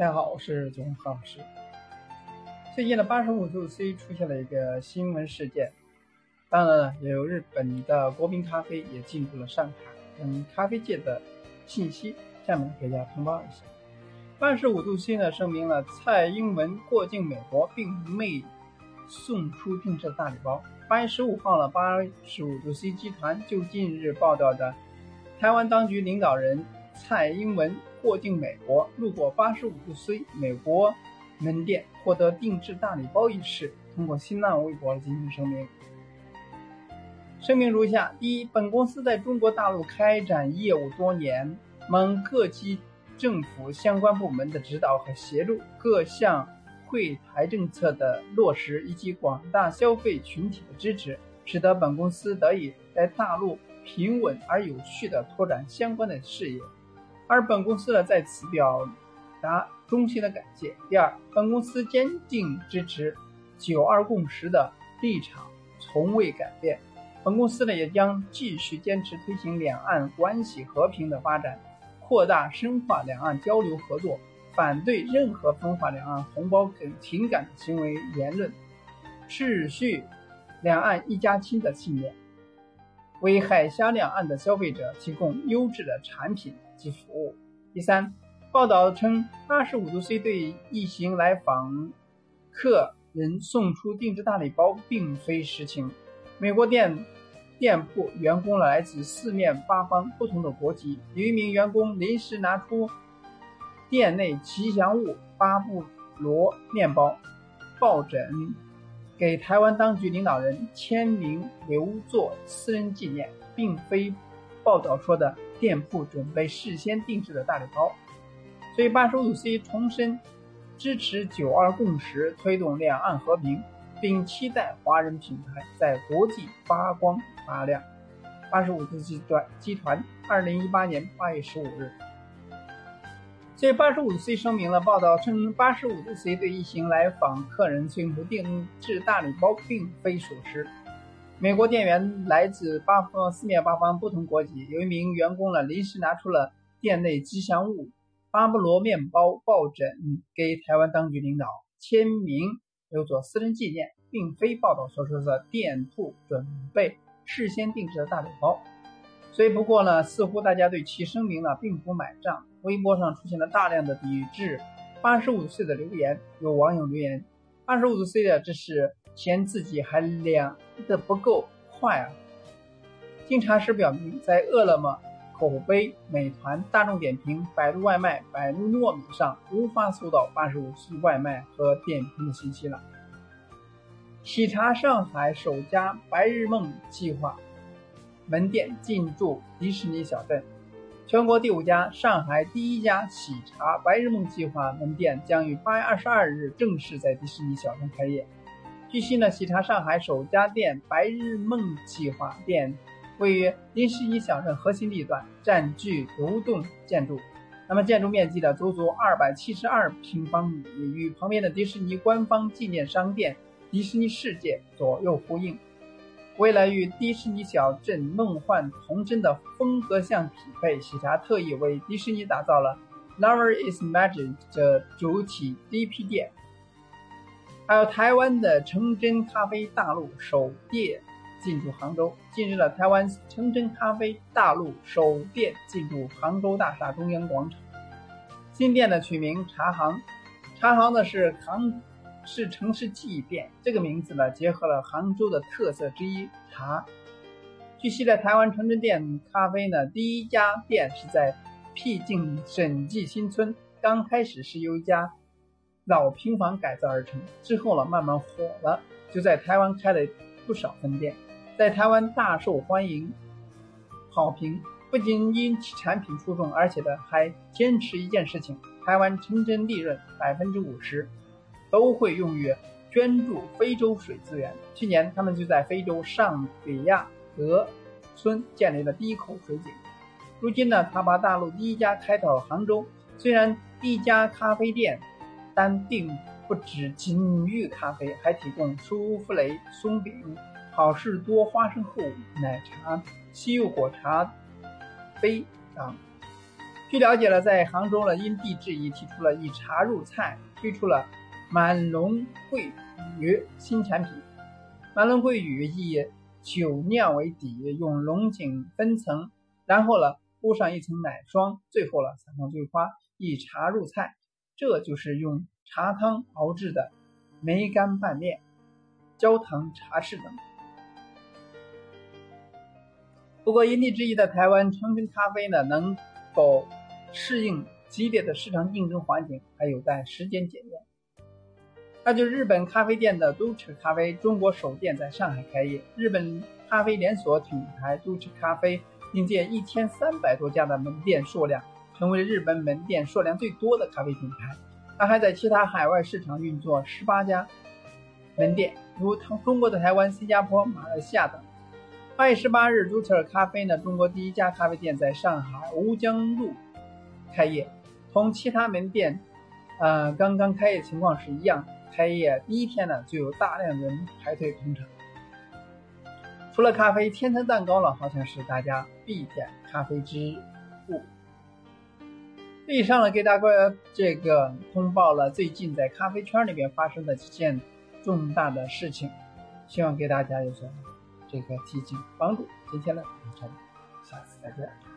大家好，我是九何老师。最近的八十五度 C 出现了一个新闻事件，当然了，也有日本的国民咖啡也进入了上海等咖啡界的信息。下面给大家通报一下：八十五度 C 呢声明了蔡英文过境美国并未送出定制的大礼包。八月十五号了，八十五度 C 集团就近日报道的台湾当局领导人蔡英文。过境美国，路过八十五度 C 美国门店获得定制大礼包一事，通过新浪微博进行声明。声明如下：第一，本公司在中国大陆开展业务多年，蒙各级政府相关部门的指导和协助，各项惠台政策的落实以及广大消费群体的支持，使得本公司得以在大陆平稳而有序地拓展相关的事业。而本公司呢，在此表达衷心的感谢。第二，本公司坚定支持“九二共识”的立场，从未改变。本公司呢，也将继续坚持推行两岸关系和平的发展，扩大深化两岸交流合作，反对任何分化两岸同胞等情感的行为言论，持续两岸一家亲的信念，为海峡两岸的消费者提供优质的产品。及服务。第三，报道称，八十五度 C 对一行来访客人送出定制大礼包，并非实情。美国店店铺员工来自四面八方不同的国籍，有一名员工临时拿出店内吉祥物巴布罗面包抱枕，给台湾当局领导人签名留作私人纪念，并非报道说的。店铺准备事先定制的大礼包，所以八十五 C 重申支持九二共识，推动两岸和平，并期待华人品牌在国际发光发亮。八十五度集团集团二零一八年八月十五日，所以八十五 C 声明了报道称八十五度 C 对一行来访客人送出定制大礼包并非属实。美国店员来自八方四面八方不同国籍，有一名员工呢临时拿出了店内吉祥物巴布罗面包抱枕给台湾当局领导签名留作私人纪念，并非报道所说的店铺准备事先定制的大礼包。所以不过呢，似乎大家对其声明呢并不买账，微博上出现了大量的抵制八十五岁的留言，有网友留言：八十五岁的这是。嫌自己还凉的不够快啊！经查实表明，在饿了么、口碑、美团、大众点评、百度外卖、百度糯米上无法搜到八十五岁外卖和点评的信息了。喜茶上海首家白日梦计划门店进驻迪士尼小镇，全国第五家、上海第一家喜茶白日梦计划门店将于八月二十二日正式在迪士尼小镇开业。据悉呢，喜茶上海首家店“白日梦计划店”位于迪士尼小镇核心地段，占据独栋建筑。那么建筑面积呢，足足二百七十二平方米，与旁边的迪士尼官方纪念商店“迪士尼世界”左右呼应。为了与迪士尼小镇梦幻童真的风格相匹配，喜茶特意为迪士尼打造了 “Lover is Magic” 的主体 DP 店。还有台湾的成真咖啡大陆首店进驻杭州。近日了，台湾成真咖啡大陆首店进驻杭州大厦中央广场。新店的取名茶行，茶行呢是杭是城市记忆店，这个名字呢结合了杭州的特色之一茶。据悉呢，台湾城真店咖啡呢第一家店是在僻静审计新村，刚开始是由一家。老平房改造而成之后呢，慢慢火了，就在台湾开了不少分店，在台湾大受欢迎，好评。不仅因其产品出众，而且呢还坚持一件事情：台湾成真利润百分之五十都会用于捐助非洲水资源。去年他们就在非洲上比亚德村建立了第一口水井。如今呢，他把大陆第一家开到杭州，虽然一家咖啡店。但并不止仅于咖啡，还提供舒芙蕾、松饼、好事多花生厚奶茶、西柚果茶杯等据了解了，在杭州呢，因地制宜提出了以茶入菜，推出了满龙桂鱼新产品。满龙桂鱼以酒酿为底，用龙井分层，然后呢铺上一层奶霜，最后呢撒上桂花，以茶入菜。这就是用茶汤熬制的梅干拌面、焦糖茶室等。不过因地制宜的台湾成品咖啡呢，能否？适应激烈的市场竞争环境还有待时间检验。那就是日本咖啡店的都吃咖啡中国首店在上海开业。日本咖啡连锁品牌都吃咖啡凭借一千三百多家的门店数量，成为了日本门店数量最多的咖啡品牌。它还在其他海外市场运作十八家门店，如中国的台湾、新加坡、马来西亚等。八月十八日，都彻咖啡呢，中国第一家咖啡店在上海吴江路。开业，同其他门店，呃，刚刚开业情况是一样。开业第一天呢，就有大量人排队捧场。除了咖啡，千层蛋糕呢，好像是大家必点咖啡之物。以上呢，给大家这个通报了最近在咖啡圈里边发生的几件重大的事情，希望给大家有所这个提醒帮助。今天呢，就到这里，下次再见。